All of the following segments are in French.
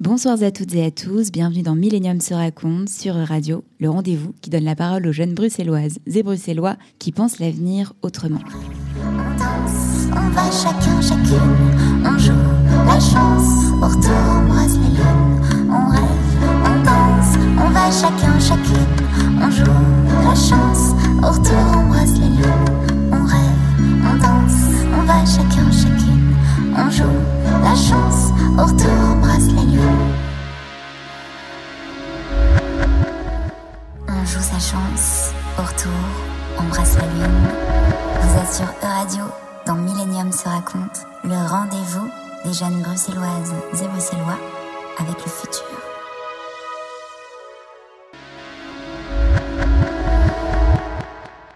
Bonsoir à toutes et à tous, bienvenue dans Millennium se raconte sur Radio, le rendez-vous qui donne la parole aux jeunes bruxelloises et bruxellois qui pensent l'avenir autrement. On danse, on va chacun, chacune, on joue la chance, au retour on embrasse les lunes, on rêve, on danse, on va chacun, chacune, on joue la chance, au retour on embrasse les lunes, on rêve, on danse, on va chacun, chacune, on joue la chance, au retour embrasse les lunes. On joue sa chance, au retour, embrasse la lune. Vous êtes sur E-Radio, dans Millennium se raconte, le rendez-vous des jeunes bruxelloises et bruxellois avec le futur.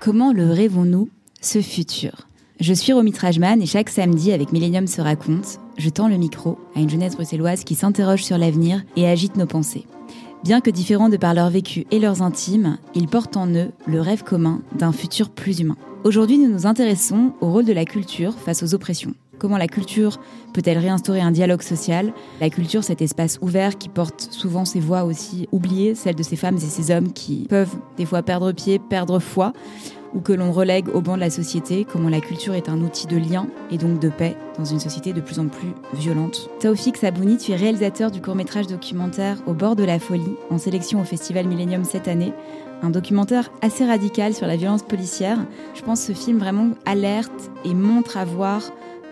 Comment le rêvons-nous, ce futur? Je suis Romy Trajman et chaque samedi avec Millennium se raconte, je tends le micro à une jeunesse bruxelloise qui s'interroge sur l'avenir et agite nos pensées. Bien que différents de par leur vécu et leurs intimes, ils portent en eux le rêve commun d'un futur plus humain. Aujourd'hui, nous nous intéressons au rôle de la culture face aux oppressions. Comment la culture peut-elle réinstaurer un dialogue social? La culture, cet espace ouvert qui porte souvent ses voix aussi oubliées, celles de ces femmes et ces hommes qui peuvent des fois perdre pied, perdre foi, ou que l'on relègue au banc de la société, comment la culture est un outil de lien et donc de paix dans une société de plus en plus violente. Taoufik Sabouni, tu es réalisateur du court-métrage documentaire Au bord de la folie, en sélection au Festival Millennium cette année. Un documentaire assez radical sur la violence policière. Je pense que ce film vraiment alerte et montre à voir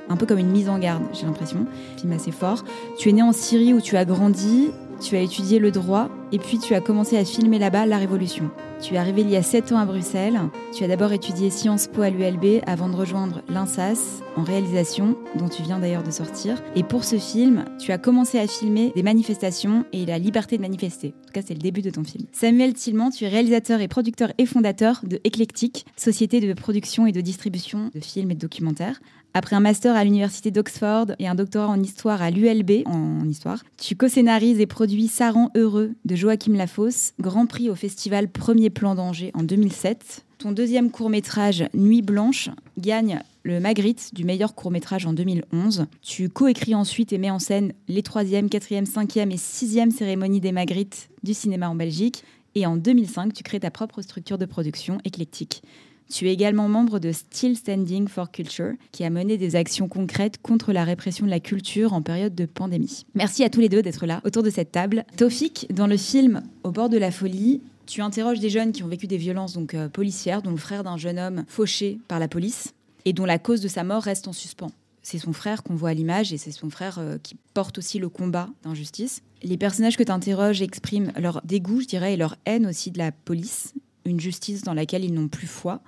un peu comme une mise en garde, j'ai l'impression. Film assez fort. Tu es né en Syrie où tu as grandi, tu as étudié le droit et puis tu as commencé à filmer là-bas la Révolution. Tu es arrivé il y a 7 ans à Bruxelles. Tu as d'abord étudié Sciences Po à l'ULB avant de rejoindre l'INSAS en réalisation, dont tu viens d'ailleurs de sortir. Et pour ce film, tu as commencé à filmer des manifestations et la liberté de manifester. En tout cas, c'est le début de ton film. Samuel Tillman, tu es réalisateur et producteur et fondateur de Eclectic, société de production et de distribution de films et de documentaires. Après un master à l'université d'Oxford et un doctorat en histoire à l'ULB en histoire, tu co-scénarises et produis Saran heureux de Joachim Lafosse, Grand Prix au festival Premier Plan d'Angers en 2007. Ton deuxième court-métrage Nuit blanche gagne le Magritte du meilleur court-métrage en 2011. Tu coécris ensuite et mets en scène les troisième, quatrième, cinquième et sixième cérémonies des Magritte du cinéma en Belgique. Et en 2005, tu crées ta propre structure de production éclectique. Tu es également membre de Still Standing for Culture, qui a mené des actions concrètes contre la répression de la culture en période de pandémie. Merci à tous les deux d'être là autour de cette table. Taufik, dans le film Au bord de la folie, tu interroges des jeunes qui ont vécu des violences donc euh, policières, dont le frère d'un jeune homme fauché par la police et dont la cause de sa mort reste en suspens. C'est son frère qu'on voit à l'image et c'est son frère euh, qui porte aussi le combat d'injustice. Les personnages que tu interroges expriment leur dégoût, je dirais, et leur haine aussi de la police, une justice dans laquelle ils n'ont plus foi.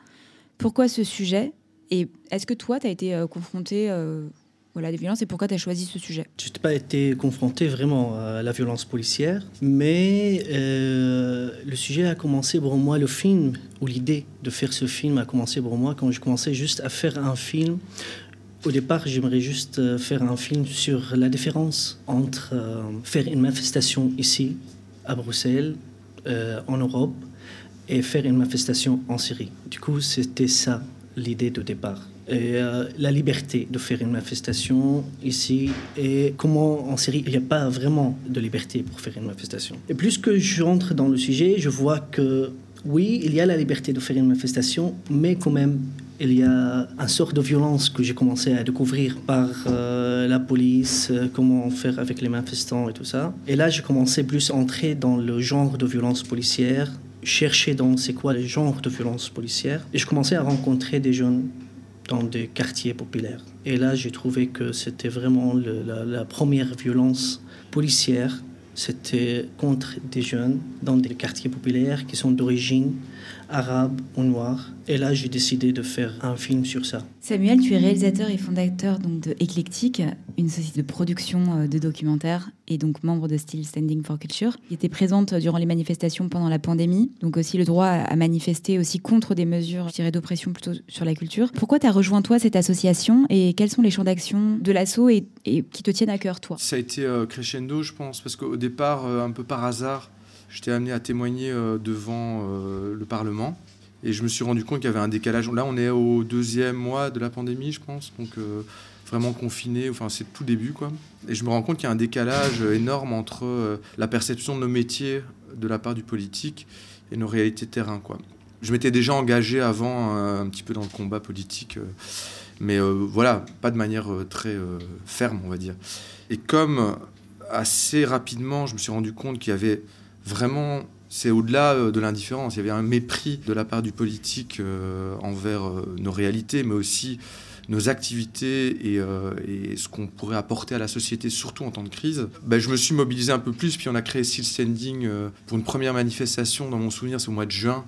Pourquoi ce sujet? Et est-ce que toi, tu as été euh, confronté euh, voilà, des violences et pourquoi tu as choisi ce sujet? Je n'ai pas été confronté vraiment à la violence policière, mais euh, le sujet a commencé pour moi, le film, ou l'idée de faire ce film a commencé pour moi quand je commençais juste à faire un film. Au départ, j'aimerais juste euh, faire un film sur la différence entre faire une manifestation ici, à Bruxelles, en Europe, et faire une manifestation en Syrie. Du coup, c'était ça l'idée de départ. Et euh, la liberté de faire une manifestation ici et comment en Syrie il n'y a pas vraiment de liberté pour faire une manifestation. Et plus que je rentre dans le sujet, je vois que oui, il y a la liberté de faire une manifestation, mais quand même il y a une sorte de violence que j'ai commencé à découvrir par euh, la police, euh, comment faire avec les manifestants et tout ça. Et là, j'ai commencé plus à entrer dans le genre de violence policière, chercher dans c'est quoi le genre de violence policière. Et je commençais à rencontrer des jeunes dans des quartiers populaires. Et là, j'ai trouvé que c'était vraiment la première violence policière. C'était contre des jeunes dans des quartiers populaires qui sont d'origine arabe ou noire. Et là, j'ai décidé de faire un film sur ça. Samuel, tu es réalisateur et fondateur donc, de Eclectic, une société de production euh, de documentaires et donc membre de Still Standing for Culture, qui était présente durant les manifestations pendant la pandémie, donc aussi le droit à manifester aussi contre des mesures, je dirais, d'oppression plutôt sur la culture. Pourquoi tu as rejoint toi cette association et quels sont les champs d'action de l'asso et, et qui te tiennent à cœur toi? Ça a été euh, crescendo, je pense, parce qu'au départ, euh, un peu par hasard, j'étais amené à témoigner euh, devant euh, le Parlement. Et je me suis rendu compte qu'il y avait un décalage. Là, on est au deuxième mois de la pandémie, je pense. Donc, euh, vraiment confiné, enfin c'est tout début quoi. Et je me rends compte qu'il y a un décalage énorme entre la perception de nos métiers de la part du politique et nos réalités de terrain quoi. Je m'étais déjà engagé avant un petit peu dans le combat politique, mais voilà, pas de manière très ferme on va dire. Et comme assez rapidement je me suis rendu compte qu'il y avait vraiment c'est au-delà de l'indifférence. Il y avait un mépris de la part du politique envers nos réalités, mais aussi nos activités euh, et, ce qu'on pourrait apporter à la société, surtout en temps de crise, ben, je me suis mobilisé un peu plus. Puis on a créé Seal Standing euh, pour une première manifestation, dans mon souvenir, c'est au mois de juin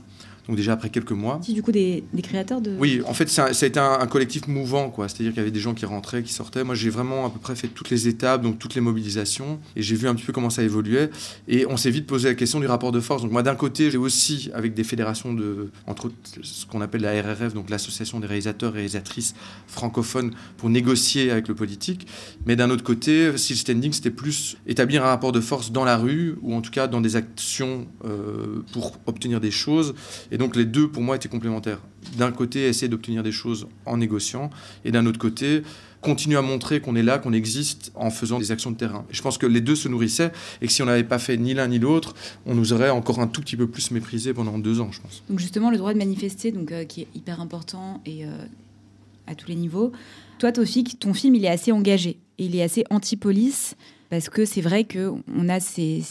donc déjà après quelques mois. Si, du coup, des, créateurs de... Oui, en fait, ça, a été un, collectif mouvant, quoi. C'est-à-dire qu'il y avait des gens qui rentraient, qui sortaient. Moi, j'ai vraiment à peu près fait toutes les étapes, donc toutes les mobilisations, et j'ai vu un petit peu comment ça évoluait. Et on s'est vite posé la question du rapport de force. Donc moi, d'un côté, j'ai aussi, avec des fédérations de, entre autres, ce qu'on appelle la RRF, donc l'Association des réalisateurs et réalisatrices francophones, pour négocier avec le politique. Mais d'un autre côté, Seal Standing, c'était plus établir un rapport de force dans la rue, ou en tout cas dans des actions euh, pour obtenir des choses. Et donc les deux, pour moi, étaient complémentaires. D'un côté, essayer d'obtenir des choses en négociant, et d'un autre côté, continuer à montrer qu'on est là, qu'on existe en faisant des actions de terrain. Et je pense que les deux se nourrissaient, et que si on n'avait pas fait ni l'un ni l'autre, on nous aurait encore un tout petit peu plus méprisé pendant deux ans, je pense. Donc justement, le droit de manifester, donc, euh, qui est hyper important et euh, à tous les niveaux. Toi, Tofik, ton film, il est assez engagé. Il est assez anti-police parce que c'est vrai qu'on a ces,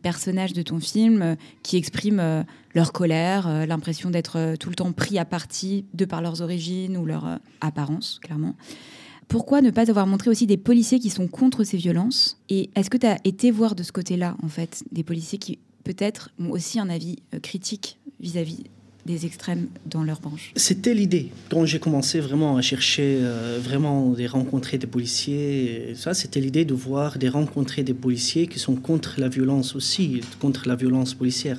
personnages de ton film euh, qui expriment euh, leur colère, euh, l'impression d'être tout le temps pris à partie de par leurs origines ou leur apparence, clairement. Pourquoi ne pas avoir montré aussi des policiers qui sont contre ces violences? Et est-ce que tu as été voir de ce côté-là, en fait, des policiers qui peut-être ont aussi un avis critique vis-à-vis des extrêmes dans leur branche. C'était l'idée. Quand j'ai commencé vraiment à chercher, euh, vraiment de rencontrer des policiers, ça c'était l'idée de voir, de rencontrer des policiers qui sont contre la violence aussi, contre la violence policière.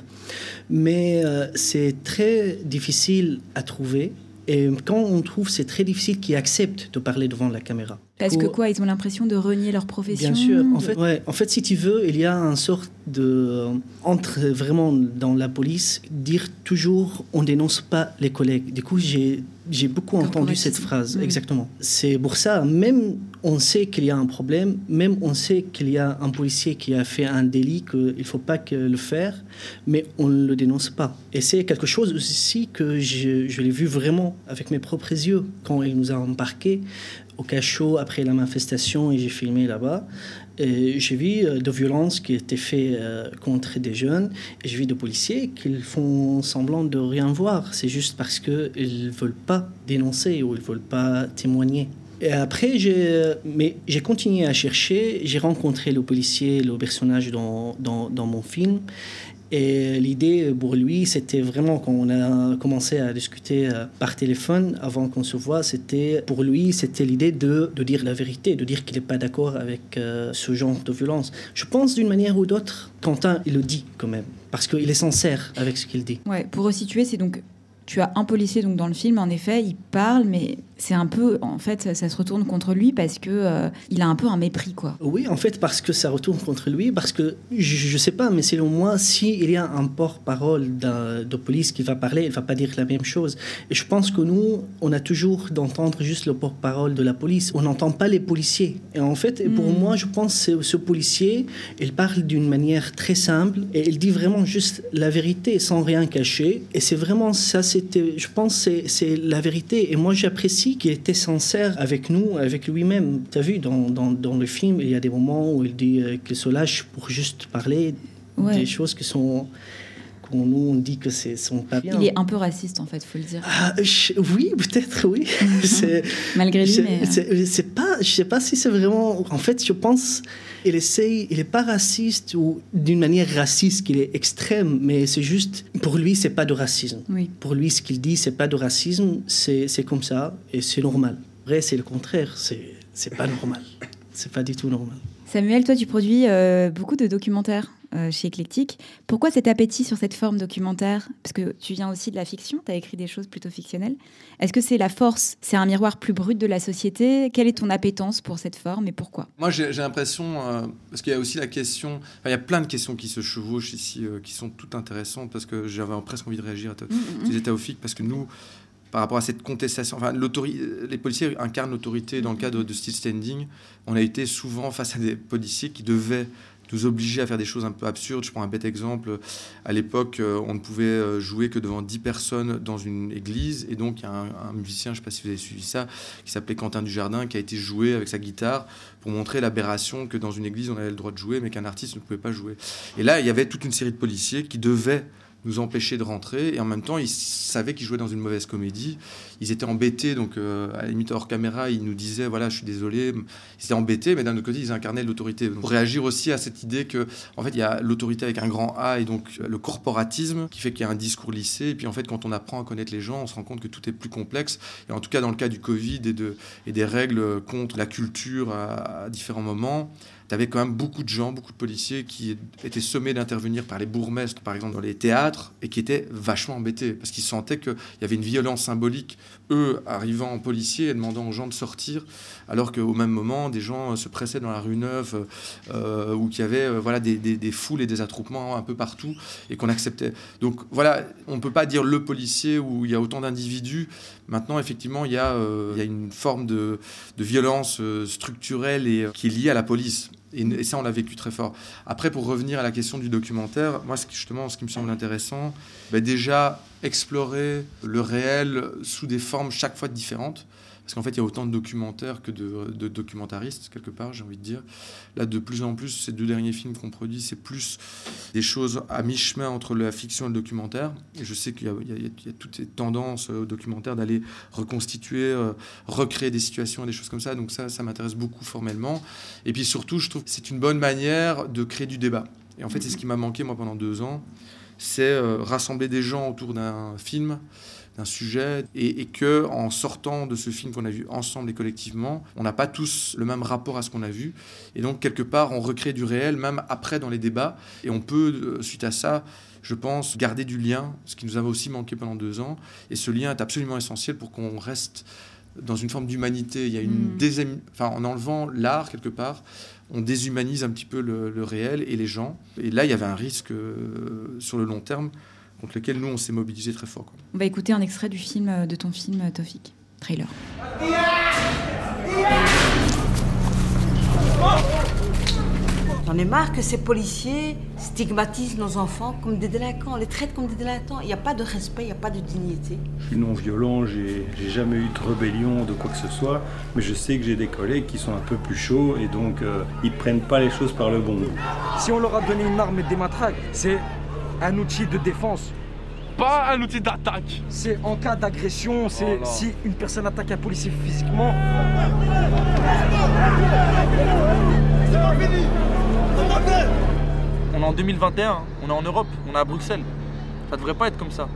Mais euh, c'est très difficile à trouver. Et quand on trouve, c'est très difficile qu'ils acceptent de parler devant la caméra. Parce que quoi Ils ont l'impression de renier leur profession Bien sûr. En, fait, ouais, en fait, si tu veux, il y a un sorte de. Entre vraiment dans la police, dire toujours on dénonce pas les collègues. Du coup, j'ai j'ai beaucoup entendu cette phrase, exactement. C'est pour ça, même on sait qu'il y a un problème, même on sait qu'il y a un policier qui a fait un délit, qu'il ne faut pas que le faire, mais on ne le dénonce pas. Et c'est quelque chose aussi que je, je l'ai vu vraiment avec mes propres yeux quand il nous a embarqués au cachot après la manifestation et j'ai filmé là-bas. J'ai vu euh, de violences qui étaient faites euh, contre des jeunes j'ai vu des policiers qui font semblant de rien voir. C'est juste parce qu'ils ne veulent pas dénoncer ou ils ne veulent pas témoigner. Et après, j'ai, mais j'ai continué à chercher. J'ai rencontré le policier, le personnage dans, dans mon film. Et l'idée pour lui, c'était vraiment quand on a commencé à discuter euh, par téléphone avant qu'on se voit, c'était pour lui, c'était l'idée de, de, dire la vérité, de dire qu'il n'est pas d'accord avec euh, ce genre de violence. Je pense d'une manière ou d'autre, Quentin, il le dit quand même, parce qu'il est sincère avec ce qu'il dit. Ouais, pour resituer, c'est donc tu as un policier donc dans le film, en effet, il parle, mais c'est un peu, en fait, ça, se retourne contre lui parce que euh, il a un peu un mépris, quoi. Oui, en fait, parce que ça retourne contre lui, parce que je, ne sais pas, mais selon moi, s'il il y a un porte-parole de police qui va parler, il va pas dire la même chose. Et je pense que nous, on a toujours d'entendre juste le porte-parole de la police. On n'entend pas les policiers. Et en fait, pour hmm. moi, je pense que ce policier, il parle d'une manière très simple et il dit vraiment juste la vérité sans rien cacher. Et c'est vraiment ça, c'était, je pense, c'est la vérité. Et moi, j'apprécie qui était sincère avec nous, avec lui-même. Tu as vu, dans, dans, dans, le film, il y a des moments où il dit euh, qu'il se lâche pour juste parler des choses qui sont nous on dit que c'est sont pas bien. Il est un peu raciste en fait, faut le dire. Ah, oui, peut-être oui. Malgré lui, mais euh. c'est pas, je sais pas si c'est vraiment. En fait, je pense, il essaye, il est pas raciste ou d'une manière raciste qu'il est extrême, mais c'est juste pour lui c'est pas de racisme. Oui. Pour lui, ce qu'il dit c'est pas de racisme, c'est comme ça et c'est normal. Vrai, c'est le contraire, c'est c'est pas normal. C'est pas du tout normal. Samuel, toi, tu produis euh, beaucoup de documentaires euh, chez Eclectic. Pourquoi cet appétit sur cette forme documentaire? Parce que tu viens aussi de la fiction, tu as écrit des choses plutôt fictionnelles. Est-ce que c'est la force, c'est un miroir plus brut de la société? Quelle est ton appétence pour cette forme et pourquoi? Moi, j'ai l'impression, euh, parce qu'il y a aussi la question, il y a plein de questions qui se chevauchent ici, euh, qui sont toutes intéressantes, parce que j'avais presque envie de réagir à tes mm, mm, mm. parce que nous, par rapport à cette contestation. Enfin, les policiers incarnent l'autorité dans le cadre de style standing. On a été souvent face à des policiers qui devaient nous obliger à faire des choses un peu absurdes. Je prends un bête exemple. À l'époque, euh, on ne pouvait euh, jouer que devant 10 personnes dans une église. Et donc, il y a un, musicien, je ne sais pas si vous avez suivi ça, qui s'appelait Quentin Dujardin, qui a été joué avec sa guitare pour montrer l'aberration que dans une église, on avait le droit de jouer, mais qu'un artiste ne pouvait pas jouer. Et là, il y avait toute une série de policiers qui devaient nous empêcher de rentrer. Et en même temps, ils savaient qu'ils jouaient dans une mauvaise comédie. Ils étaient embêtés, donc euh, à la limite hors caméra, ils nous disaient voilà, je suis désolé. Ils étaient embêtés, mais d'un autre côté, ils incarnaient l'autorité. Pour réagir aussi à cette idée que, en fait, il y a l'autorité avec un grand A et donc le corporatisme qui fait qu'il y a un discours lissé. Et puis en fait, quand on apprend à connaître les gens, on se rend compte que tout est plus complexe. Et en tout cas, dans le cas du Covid et, de, et des règles contre la culture à différents moments, tu avais quand même beaucoup de gens, beaucoup de policiers qui étaient sommés d'intervenir par les bourgmestres, par exemple, dans les théâtres, et qui étaient vachement embêtés, parce qu'ils sentaient qu'il y avait une violence symbolique, eux arrivant en policier et demandant aux gens de sortir, alors qu'au même moment, des gens se pressaient dans la rue Neuve, euh, ou qu'il y avait euh, voilà, des, foules et des attroupements un peu partout, et qu'on acceptait. Donc voilà, on ne peut pas dire le policier où il y a autant d'individus. Maintenant, effectivement, il y a, euh, il y a une forme de, de violence structurelle et, qui est liée à la police. Et, ça, on l'a vécu très fort. Après, pour revenir à la question du documentaire, moi, justement, ce qui me semble intéressant, bah, déjà explorer le réel sous des formes chaque fois différentes. Parce qu'en fait, il y a autant de documentaires que de, documentaristes, quelque part, j'ai envie de dire. Là, de plus en plus, ces deux derniers films qu'on produit, c'est plus des choses à mi-chemin entre la fiction et le documentaire. Et je sais qu'il y, a toutes ces tendances au documentaire d'aller reconstituer, euh, recréer des situations, des choses comme ça. Donc ça, ça m'intéresse beaucoup formellement. Et puis surtout, je trouve que c'est une bonne manière de créer du débat. Et en fait, c'est ce qui m'a manqué, moi, pendant deux ans. C'est euh, rassembler des gens autour d'un film d'un sujet et, que en sortant de ce film qu'on a vu ensemble et collectivement, on n'a pas tous le même rapport à ce qu'on a vu et donc quelque part on recrée du réel même après dans les débats et on peut euh, suite à ça je pense, garder du lien, ce qui nous avait aussi manqué pendant deux ans. Et ce lien est absolument essentiel pour qu'on reste dans une forme d'humanité. Il y a une mm. enfin, en enlevant l'art quelque part, on déshumanise un petit peu le, réel et les gens. Et là, il y avait un risque euh, sur le long terme contre lequel nous, on s'est mobilisé très fort. On va écouter un extrait du film, euh, de ton film, euh, Tofik. Trailer. J'en ai marre que ces policiers stigmatisent nos enfants comme des délinquants, les traitent comme des délinquants. Il n'y a pas de respect, il n'y a pas de dignité. Je suis non violent, j'ai jamais eu de rébellion, de quoi que ce soit, mais je sais que j'ai des collègues qui sont un peu plus chauds et donc euh, ils prennent pas les choses par le bon bout. Si on leur a donné une arme et des matraques, c'est un outil de défense. Pas un outil d'attaque. C'est en cas d'agression, c'est oh si une personne attaque un policier physiquement. On est en 2021, on est en Europe, on est à Bruxelles. Ça devrait pas être comme ça.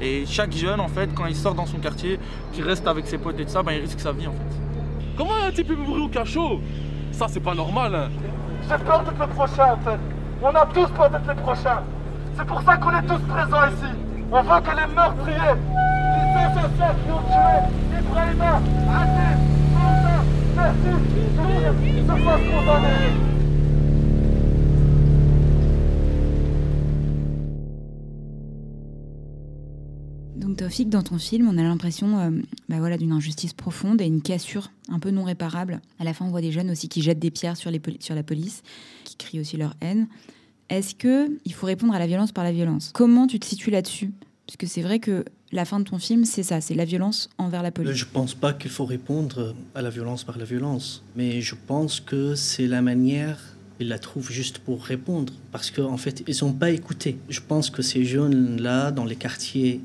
Et chaque jeune, en fait, quand il sort dans son quartier, qui reste avec ses potes et tout ça, ben, il risque sa vie, en fait. Comment un type peut mourir au cachot? Ça, c'est pas normal. Hein. J'ai peur d'être le prochain, en fait. On a tous peur d'être les prochains. C'est pour ça qu'on est tous présents ici. On veut que les meurtriers, les assassins qui ont tué Ibrahima, Aziz, Moussa, Merci, se fassent condamner. Donc Tofik, dans ton film, on a l'impression euh, bah voilà, d'une injustice profonde et une cassure un peu non réparable. À la fin, on voit des jeunes aussi qui jettent des pierres sur, les sur la police, qui crient aussi leur haine. Est-ce que il faut répondre à la violence par la violence? Comment tu te situes là-dessus? Parce que c'est vrai que la fin de ton film, c'est ça, c'est la violence envers la police. Je ne pense pas qu'il faut répondre à la violence par la violence, mais je pense que c'est la manière ils la trouvent juste pour répondre parce qu'en en fait ils sont pas écoutés. Je pense que ces jeunes là dans les quartiers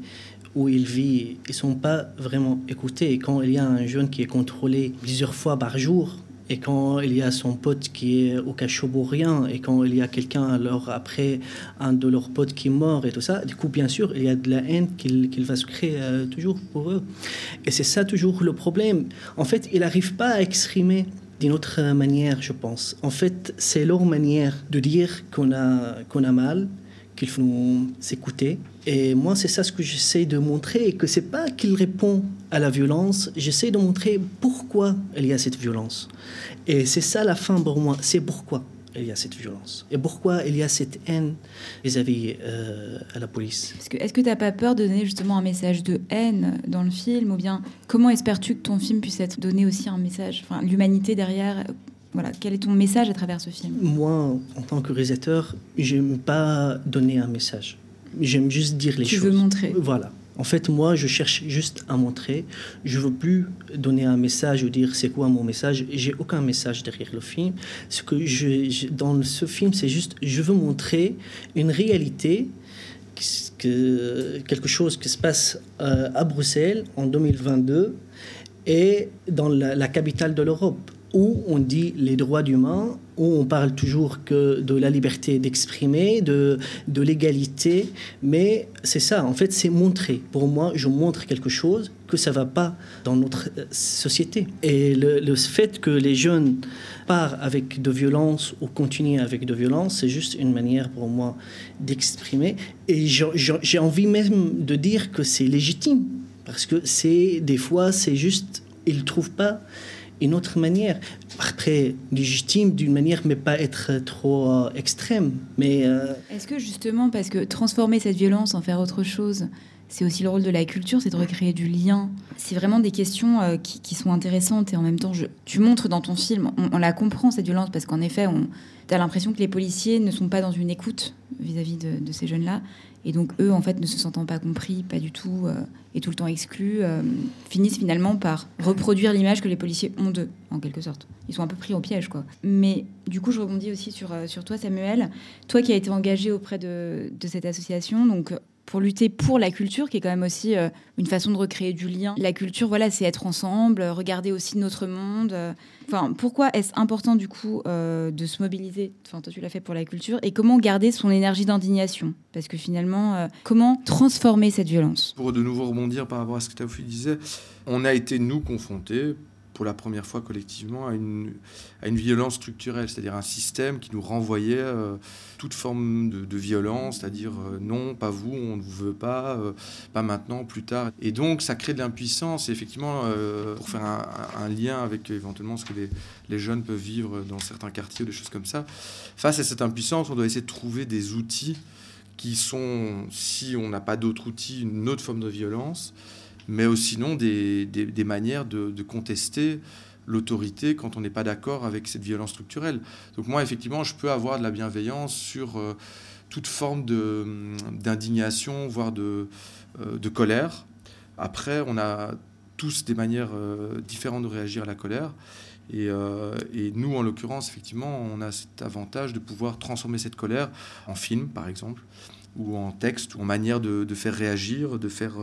où ils vivent, ils sont pas vraiment écoutés. Et quand il y a un jeune qui est contrôlé plusieurs fois par jour, et quand il y a son pote qui est au cachot pour rien, et quand il y a quelqu'un, alors après, un de leurs potes qui est mort et tout ça, du coup, bien sûr, il y a de la haine qu'il va se créer euh, toujours pour eux. Et c'est ça toujours le problème. En fait, il n'arrive pas à exprimer d'une autre manière, je pense. En fait, c'est leur manière de dire qu'on a, qu'on a mal, qu'il faut s'écouter. Et moi, c'est ça ce que j'essaie de montrer, que c'est pas qu'il répond à la violence, j'essaie de montrer pourquoi il y a cette violence. Et c'est ça la fin pour moi, c'est pourquoi. il y a cette violence Et pourquoi il y a cette haine vis-à-vis euh, à la police Est-ce que tu n'as pas peur de donner justement un message de haine dans le film Ou bien comment espères-tu que ton film puisse être donné aussi un message Enfin, l'humanité derrière, voilà, quel est ton message à travers ce film? Moi, en tant que réalisateur, j'aime pas donner un message. J'aime juste dire les Tu choses. veux montrer Voilà. En fait, moi, je cherche juste à montrer. Je veux plus donner un message ou dire c'est quoi mon message. J'ai aucun message derrière le film. Ce que je, je- dans ce film, c'est juste je veux montrer une réalité, que- que, quelque chose qui se passe euh, à Bruxelles en 2022 et dans la, la capitale de l'Europe, où on dit les droits humains, où on parle toujours que de la liberté d'exprimer, de, de l'égalité, mais c'est ça, en fait, c'est montrer. Pour moi, je montre quelque chose que ça va pas dans notre euh, société. Et le, fait que les jeunes partent avec de violence ou continuent avec de violence, c'est juste une manière pour moi d'exprimer. Et j'ai envie même de dire que c'est légitime, parce que c'est des fois, c'est juste, ils trouvent pas une autre manière. Après, légitime d'une manière, mais pas être trop euh, extrême. Mais euh, Est-ce que justement, parce que transformer cette violence en faire autre chose, c'est aussi le rôle de la culture, c'est de recréer du lien? C'est vraiment des questions euh, qui, qui sont intéressantes et en même temps, tu montres dans ton film, on, la comprend cette violence parce qu'en effet, on as l'impression que les policiers ne sont pas dans une écoute vis-à-vis de ces jeunes-là. Et donc, eux, en fait, ne se sentant pas compris, pas du tout, euh, et tout le temps exclus, euh, finissent finalement par reproduire l'image que les policiers ont d'eux, en quelque sorte. Ils sont un peu pris au piège, quoi. Mais du coup, je rebondis aussi sur, euh, toi, Samuel. Toi qui as été engagé auprès de, de cette association, donc pour lutter pour la culture, qui est quand même aussi euh, une façon de recréer du lien. La culture, voilà, c'est être ensemble, euh, regarder aussi notre monde. euh. Enfin, pourquoi est-ce important du coup de se mobiliser? Enfin, toi, tu l'as fait pour la culture. Et comment garder son énergie d'indignation? Parce que finalement, comment transformer cette violence? Pour de nouveau rebondir par rapport à ce que Taoufi disait, on a été, nous, confrontés pour la première fois collectivement à une, à une violence structurelle, c'est-à-dire un système qui nous renvoyait euh, toute forme de, violence, c'est-à-dire euh, non, pas vous, on ne vous veut pas, euh, pas maintenant, plus tard. Et donc ça crée de l'impuissance, et effectivement, pour faire un, un lien avec éventuellement ce que les, les jeunes peuvent vivre dans certains quartiers ou des choses comme ça, face à cette impuissance, on doit essayer de trouver des outils qui sont, si on n'a pas d'autres outils, une autre forme de violence, mais sinon des, des, des manières de, de contester l'autorité quand on n'est pas d'accord avec cette violence structurelle. Donc moi, effectivement, je peux avoir de la bienveillance sur euh, toute forme de, d'indignation, voire de, euh, de colère. Après, on a tous des manières euh, différentes de réagir à la colère. Et, et nous, en l'occurrence, effectivement, on a cet avantage de pouvoir transformer cette colère en film, par exemple, ou en texte, ou en manière de, de faire réagir, de faire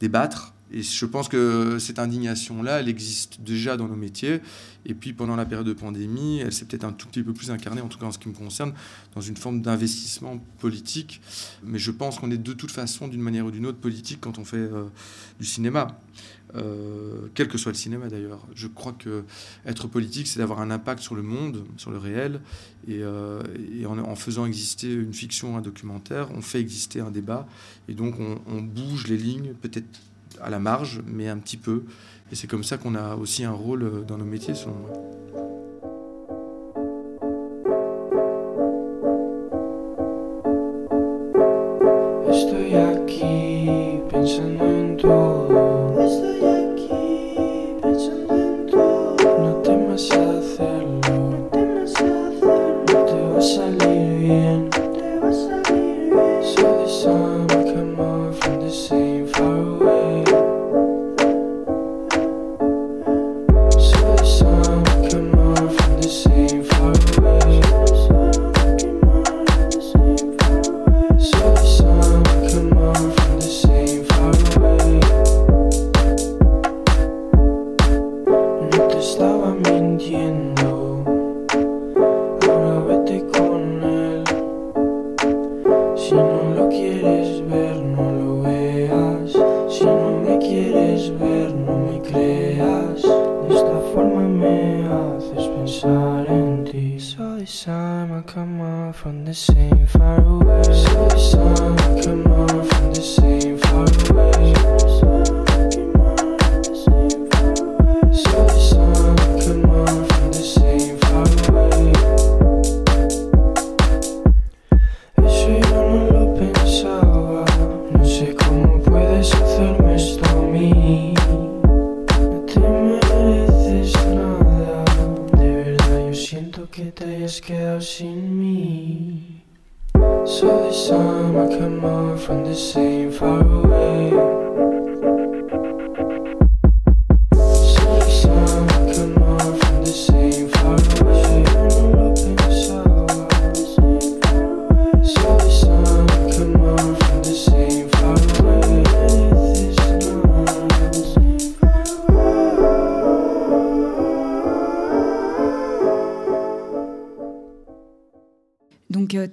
débattre. Et je pense que cette indignation-là, elle existe déjà dans nos métiers. Et puis pendant la période de pandémie, elle s'est peut-être un tout petit peu plus incarnée, en tout cas en ce qui me concerne, dans une forme d'investissement politique. Mais je pense qu'on est de toute façon, d'une manière ou d'une autre, politique quand on fait euh, du cinéma. Euh, quel que soit le cinéma d'ailleurs. Je crois que être politique, c'est d'avoir un impact sur le monde, sur le réel, et, euh, en, faisant exister une fiction, un documentaire, on fait exister un débat, et donc on, on bouge les lignes, peut-être à la marge, mais un petit peu. Et c'est comme ça qu'on a aussi un rôle dans nos métiers, selon moi. just girl me. So this time I come on from the same far away.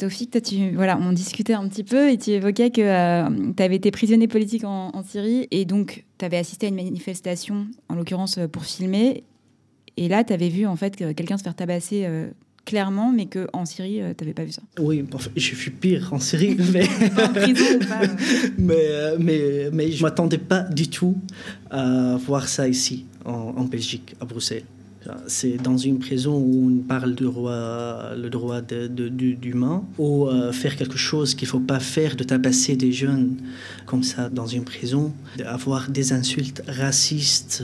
Euh, Taufik, toi, tu, voilà, on discutait un petit peu et tu évoquais que tu avais été prisonnier politique en, en Syrie et donc tu avais assisté à une manifestation, en l'occurrence euh, pour filmer. Et là, tu avais vu en fait que quelqu'un se faire tabasser euh, clairement, mais qu'en Syrie, tu n'avais pas vu ça. Oui, j'ai vu pire en Syrie, mais, en prison ou pas, euh. mais, euh, mais, mais je ne m'attendais pas du tout à voir ça ici, en, en Belgique, à Bruxelles. C'est dans une prison où on parle du droit, le droit de, de- d'humain, ou euh, faire quelque chose qu'il ne faut pas faire, de tabasser des jeunes comme ça dans une prison, d'avoir des insultes racistes,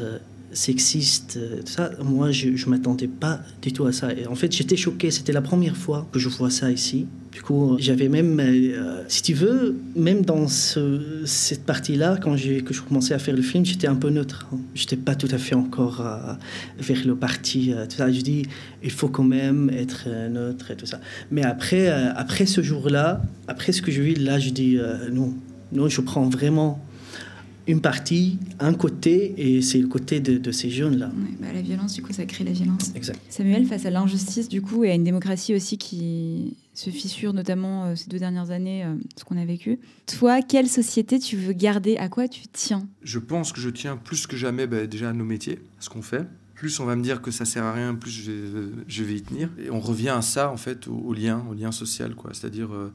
euh, sexistes, euh, tout ça. Moi, je ne m'attendais pas du tout à ça. Et en fait, j'étais choqué. C'était la première fois que je vois ça ici. Du coup, j'avais même, euh, si tu veux, même dans ce- cette partie-là, quand j'ai, que je commençais à faire le film, j'étais un peu neutre. hein. J'étais pas tout à fait encore euh, vers le parti. euh, tout ça. Je dis, il faut quand même être euh, neutre et tout ça. Mais après, euh, après ce jour-là, après ce que je vis, là, je dis, euh, non, non, je prends vraiment une partie, un côté, et c'est le côté de, de ces jeunes-là. Ouais, bah, la violence, du coup, ça crée la violence. Exact. Samuel, face à l'injustice, du coup, et à une démocratie aussi qui se fissure, notamment euh, ces deux dernières années, euh, ce qu'on a vécu. Toi, quelle société tu veux garder? À quoi tu tiens? Je pense que je tiens plus que jamais bah, déjà à nos métiers, à ce qu'on fait. Plus on va me dire que ça sert à rien, plus je vais, je vais y tenir. Et on revient à ça, en fait, au, au lien, au lien social, quoi. C'est-à-dire euh,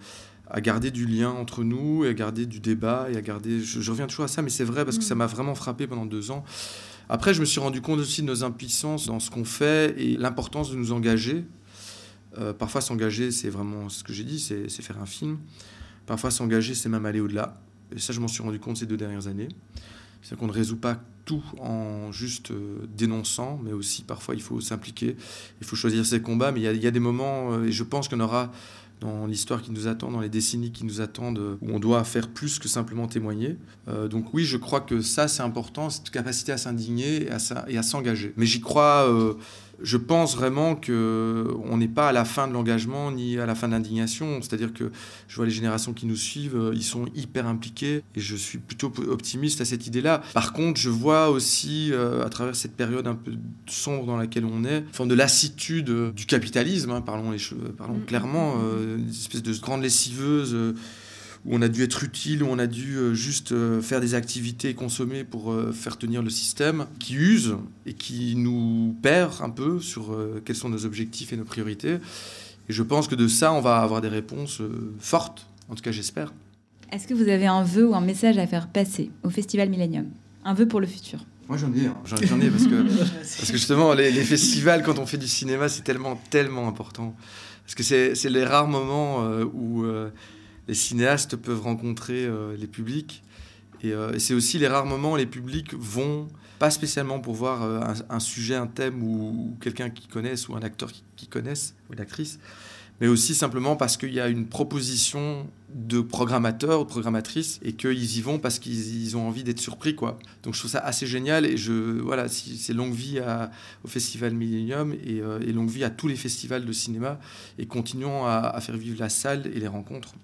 à garder du lien entre nous, et à garder du débat, et à garder... Je, je reviens toujours à ça, mais c'est vrai parce que ça m'a vraiment frappé pendant deux ans. Après, je me suis rendu compte aussi de nos impuissances dans ce qu'on fait et l'importance de nous engager. Euh, parfois, s'engager, c'est vraiment ce que j'ai dit, c'est faire un film. Parfois, s'engager, c'est même aller au-delà. Et ça, je m'en suis rendu compte ces deux dernières années. C'est qu'on ne résout pas tout en juste euh, dénonçant, mais aussi parfois il faut s'impliquer, il faut choisir ses combats. Mais il y a, il y a des moments, euh, et je pense en aura dans l'histoire qui nous attend, dans les décennies qui nous attendent, euh, où on doit faire plus que simplement témoigner. Euh, donc oui, je crois que ça, c'est important, cette capacité à s'indigner et à, s'engager. Mais j'y crois, euh, je pense vraiment que on n'est pas à la fin de l'engagement ni à la fin de l'indignation. C'est-à-dire que je vois les générations qui nous suivent, euh, ils sont hyper impliqués et je suis plutôt optimiste à cette idée-là. Par contre, je vois aussi euh, à travers cette période un peu sombre dans laquelle on est, une forme de lassitude euh, du capitalisme, hein, parlons, les cheveux, parlons clairement, euh, une espèce de grande lessiveuse. euh, où on a dû être utile, où on a dû euh, juste euh, faire des activités et consommer pour euh, faire tenir le système, qui use et qui nous perd un peu sur quels sont nos objectifs et nos priorités. Et je pense que de ça, on va avoir des réponses fortes, en tout cas j'espère. Est-ce que vous avez un vœu ou un message à faire passer au Festival Millennium? Un vœu pour le futur? Moi j'en ai, j'en, j'en ai parce que, parce que justement les, les festivals quand on fait du cinéma c'est tellement tellement important. Parce que c'est, c'est les rares moments euh, où euh, les cinéastes peuvent rencontrer euh, les publics et, euh, et c'est aussi les rares moments où les publics vont pas spécialement pour voir euh, un, sujet, un thème ou, quelqu'un qu'ils connaissent ou un acteur qui, qui connaissent ou une actrice mais aussi simplement parce qu'il y a une proposition de programmateurs ou de et qu'ils y vont parce qu'ils ils ont envie d'être surpris quoi. Donc je trouve ça assez génial et je voilà c'est longue vie au festival Millennium et, longue vie à tous les festivals de cinéma et continuons à faire vivre la salle et les rencontres.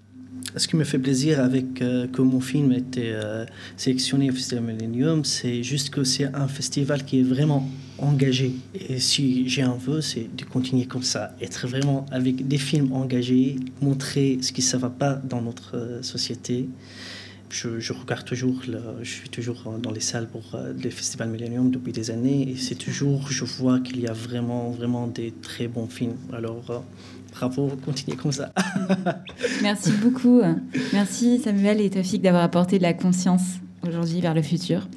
Ce qui me fait plaisir avec euh, que mon film ait été euh, sélectionné au Festival Millennium, c'est juste que c'est un festival qui est vraiment engagé. Et si j'ai un vœu, c'est de continuer comme ça, être vraiment avec des films engagés, montrer ce qui ne va pas dans notre euh, société. Je, regarde toujours, le- je suis toujours dans les salles pour les festivals Millennium depuis des années et c'est toujours, je vois qu'il y a vraiment, vraiment des très bons films. Alors, bravo, continuez comme ça. Merci beaucoup. Merci Samuel et Tofik d'avoir apporté de la conscience aujourd'hui vers le futur.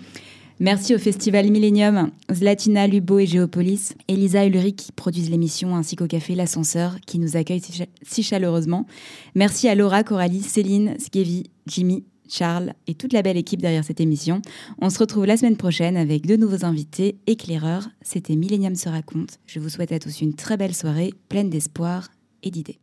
Merci au Festival Millennium, Zlatina, Lubo et Géopolis, Elisa et Ulrich qui produisent l'émission, ainsi qu'au Café L'Ascenseur qui nous accueille si, si chaleureusement. Merci à Laura, Coralie, Céline, Skevi, Jimmy, Charles et toute la belle équipe derrière cette émission. On se retrouve la semaine prochaine avec de nouveaux invités éclaireurs. C'était Millennium se raconte. Je vous souhaite à tous une très belle soirée pleine d'espoir et d'idées.